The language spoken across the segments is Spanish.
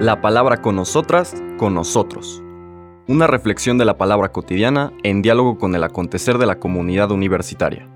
La palabra con nosotras, con nosotros. Una reflexión de la palabra cotidiana en diálogo con el acontecer de la comunidad universitaria.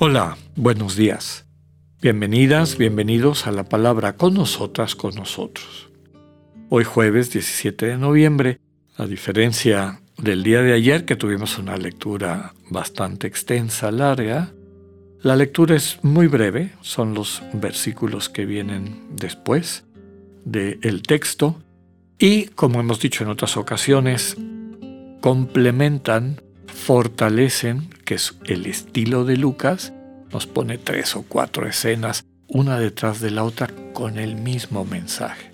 Hola, buenos días. Bienvenidas, bienvenidos a la palabra con nosotras, con nosotros. Hoy jueves 17 de noviembre, a diferencia del día de ayer que tuvimos una lectura bastante extensa, larga, la lectura es muy breve, son los versículos que vienen después del texto y, como hemos dicho en otras ocasiones, complementan, fortalecen, que es el estilo de Lucas, nos pone tres o cuatro escenas, una detrás de la otra, con el mismo mensaje.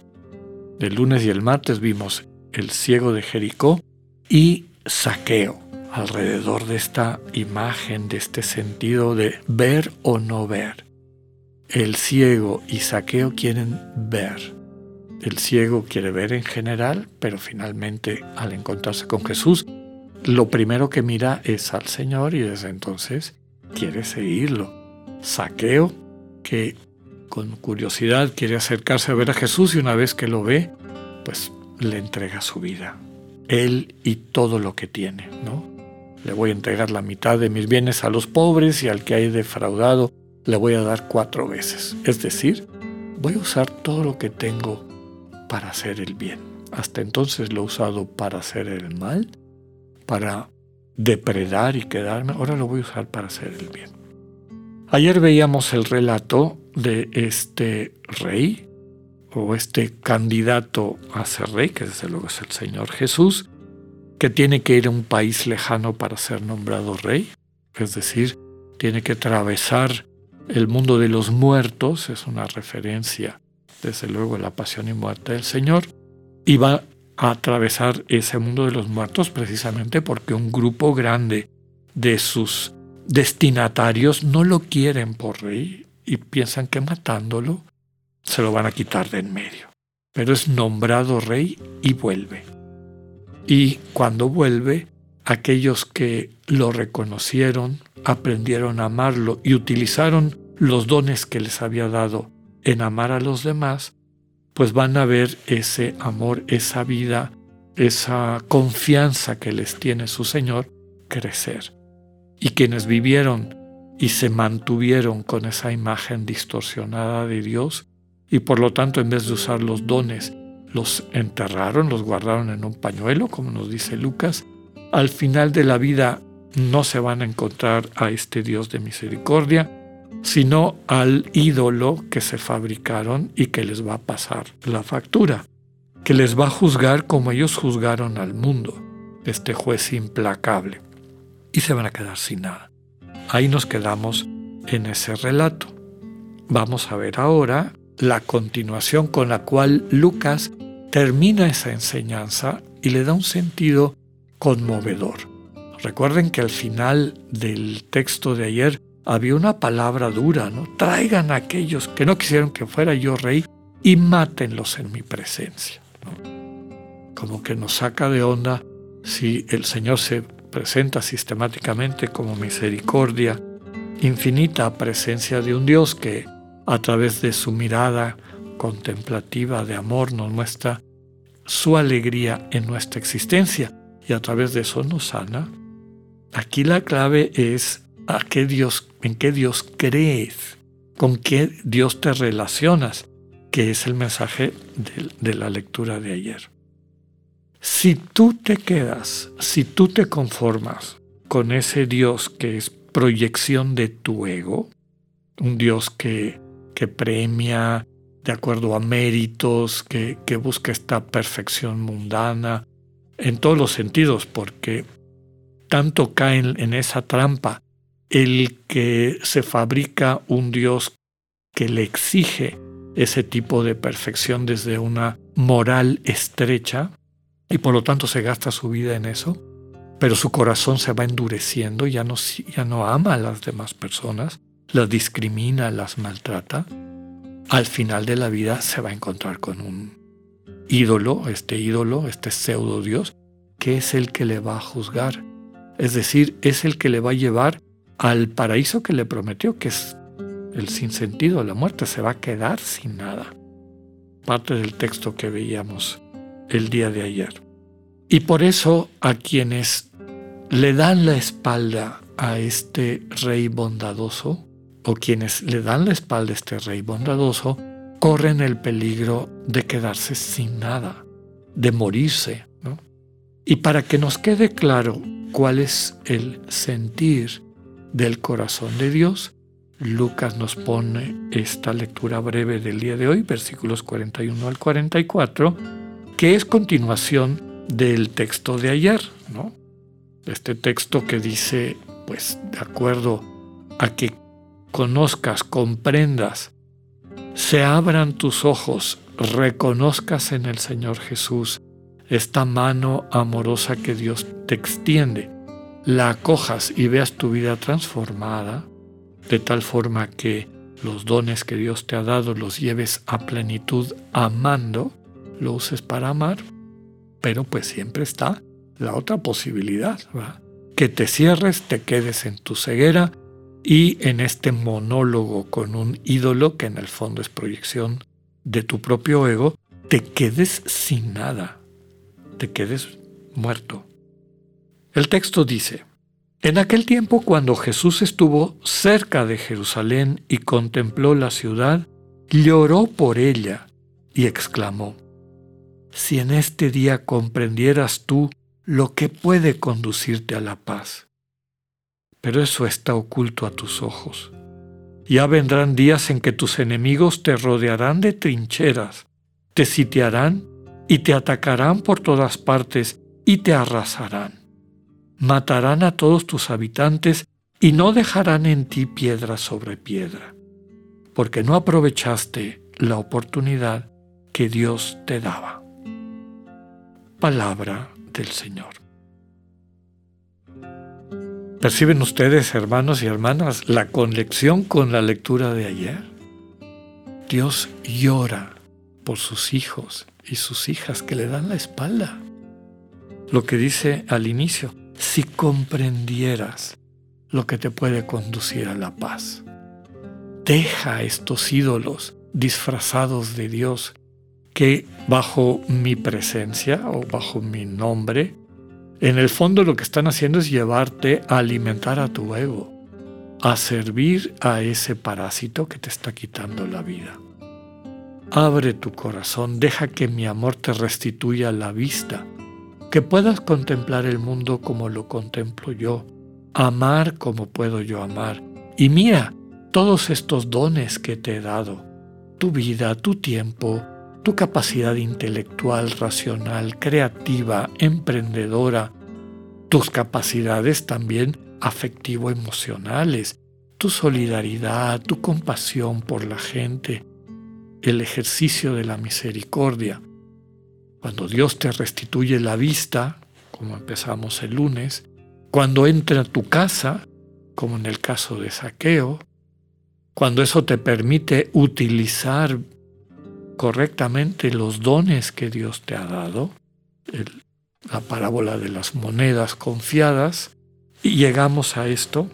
El lunes y el martes vimos el ciego de Jericó y saqueo alrededor de esta imagen, de este sentido de ver o no ver. El ciego y saqueo quieren ver. El ciego quiere ver en general, pero finalmente al encontrarse con Jesús, lo primero que mira es al Señor y desde entonces quiere seguirlo. Saqueo, que con curiosidad quiere acercarse a ver a Jesús y una vez que lo ve, pues le entrega su vida. Él y todo lo que tiene, ¿no? Le voy a entregar la mitad de mis bienes a los pobres y al que hay defraudado le voy a dar cuatro veces. Es decir, voy a usar todo lo que tengo para hacer el bien. Hasta entonces lo he usado para hacer el mal, para depredar y quedarme, ahora lo voy a usar para hacer el bien. Ayer veíamos el relato de este rey o este candidato a ser rey, que desde luego es el Señor Jesús, que tiene que ir a un país lejano para ser nombrado rey, es decir, tiene que atravesar el mundo de los muertos, es una referencia desde luego a la pasión y muerte del Señor, y va a atravesar ese mundo de los muertos precisamente porque un grupo grande de sus destinatarios no lo quieren por rey y piensan que matándolo se lo van a quitar de en medio. Pero es nombrado rey y vuelve. Y cuando vuelve, aquellos que lo reconocieron, aprendieron a amarlo y utilizaron los dones que les había dado en amar a los demás, pues van a ver ese amor, esa vida, esa confianza que les tiene su Señor crecer. Y quienes vivieron y se mantuvieron con esa imagen distorsionada de Dios, y por lo tanto en vez de usar los dones, los enterraron, los guardaron en un pañuelo, como nos dice Lucas, al final de la vida no se van a encontrar a este Dios de misericordia, sino al ídolo que se fabricaron y que les va a pasar la factura, que les va a juzgar como ellos juzgaron al mundo, este juez implacable, y se van a quedar sin nada. Ahí nos quedamos en ese relato. Vamos a ver ahora la continuación con la cual Lucas termina esa enseñanza y le da un sentido conmovedor. Recuerden que al final del texto de ayer había una palabra dura, ¿no? Traigan a aquellos que no quisieron que fuera yo rey y mátenlos en mi presencia. Como que nos saca de onda si el Señor se presenta sistemáticamente como misericordia infinita presencia de un Dios que a través de su mirada contemplativa de amor nos muestra su alegría en nuestra existencia y a través de eso nos sana. Aquí la clave es a qué Dios, en qué Dios crees, con qué Dios te relacionas, que es el mensaje de, de la lectura de ayer. Si tú te quedas, si tú te conformas con ese Dios que es proyección de tu ego, un Dios que, que premia de acuerdo a méritos, que, que busca esta perfección mundana, en todos los sentidos, porque tanto caen en esa trampa. El que se fabrica un Dios que le exige ese tipo de perfección desde una moral estrecha y por lo tanto se gasta su vida en eso, pero su corazón se va endureciendo, ya no, ya no ama a las demás personas, las discrimina, las maltrata, al final de la vida se va a encontrar con un ídolo, este ídolo, este pseudo Dios, que es el que le va a juzgar. Es decir, es el que le va a llevar al paraíso que le prometió, que es el sinsentido, la muerte, se va a quedar sin nada. Parte del texto que veíamos el día de ayer. Y por eso a quienes le dan la espalda a este rey bondadoso, o quienes le dan la espalda a este rey bondadoso, corren el peligro de quedarse sin nada, de morirse. Y para que nos quede claro cuál es el sentir del corazón de Dios, Lucas nos pone esta lectura breve del día de hoy, versículos 41 al 44, que es continuación del texto de ayer, ¿no? Este texto que dice, pues de acuerdo a que conozcas, comprendas, se abran tus ojos, reconozcas en el Señor Jesús esta mano amorosa que Dios te extiende, la acojas y veas tu vida transformada, de tal forma que los dones que Dios te ha dado los lleves a plenitud amando, lo uses para amar, pero pues siempre está la otra posibilidad, que te cierres, te quedes en tu ceguera y en este monólogo con un ídolo que en el fondo es proyección de tu propio ego, te quedes sin nada, te quedes muerto. El texto dice, en aquel tiempo cuando Jesús estuvo cerca de Jerusalén y contempló la ciudad, lloró por ella y exclamó, Si en este día comprendieras tú lo que puede conducirte a la paz. Pero eso está oculto a tus ojos. Ya vendrán días en que tus enemigos te rodearán de trincheras, te sitiarán y te atacarán por todas partes y te arrasarán. Matarán a todos tus habitantes y no dejarán en ti piedra sobre piedra, porque no aprovechaste la oportunidad que Dios te daba. Palabra del Señor. ¿Perciben ustedes, hermanos y hermanas, la conexión con la lectura de ayer? Dios llora por sus hijos y sus hijas que le dan la espalda. Lo que dice al inicio, si comprendieras lo que te puede conducir a la paz. Deja estos ídolos disfrazados de Dios que bajo mi presencia o bajo mi nombre, en el fondo lo que están haciendo es llevarte a alimentar a tu ego, a servir a ese parásito que te está quitando la vida. Abre tu corazón, deja que mi amor te restituya la vista, que puedas contemplar el mundo como lo contemplo yo, amar como puedo yo amar. Y mira todos estos dones que te he dado, tu vida, tu tiempo, tu capacidad intelectual, racional, creativa, emprendedora, tus capacidades también afectivo-emocionales, tu solidaridad, tu compasión por la gente, el ejercicio de la misericordia. Cuando Dios te restituye la vista, como empezamos el lunes, cuando entra a tu casa, como en el caso de saqueo, cuando eso te permite utilizar correctamente los dones que Dios te ha dado, la parábola de las monedas confiadas, y llegamos a esto,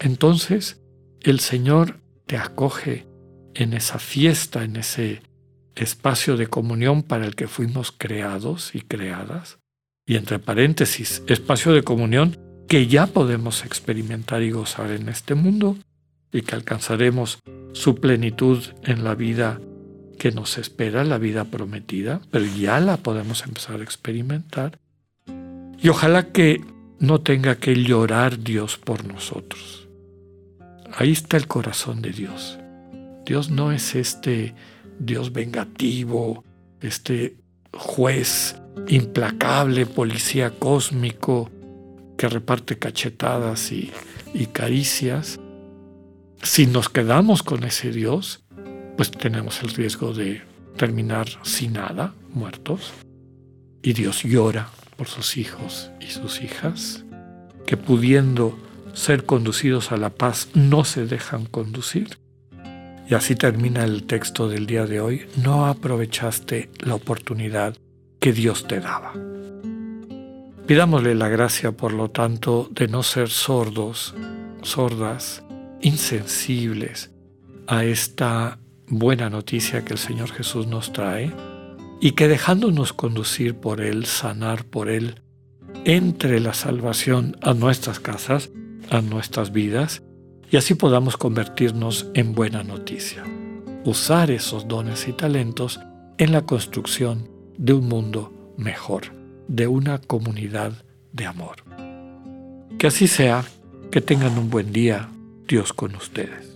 entonces el Señor te acoge en esa fiesta, en ese espacio de comunión para el que fuimos creados y creadas, y entre paréntesis, espacio de comunión que ya podemos experimentar y gozar en este mundo y que alcanzaremos su plenitud en la vida que nos espera, la vida prometida, pero ya la podemos empezar a experimentar. Y ojalá que no tenga que llorar Dios por nosotros. Ahí está el corazón de Dios. Dios no es este Dios vengativo, este juez implacable, policía cósmico que reparte cachetadas y, caricias. Si nos quedamos con ese Dios, pues tenemos el riesgo de terminar sin nada, muertos. Y Dios llora por sus hijos y sus hijas, que pudiendo ser conducidos a la paz no se dejan conducir. Y así termina el texto del día de hoy. No aprovechaste la oportunidad que Dios te daba. Pidámosle la gracia, por lo tanto, de no ser sordos, sordas, insensibles a esta buena noticia que el Señor Jesús nos trae y que dejándonos conducir por Él, sanar por Él, entre la salvación a nuestras casas, a nuestras vidas, y así podamos convertirnos en buena noticia. Usar esos dones y talentos en la construcción de un mundo mejor, de una comunidad de amor. Que así sea, que tengan un buen día, Dios con ustedes.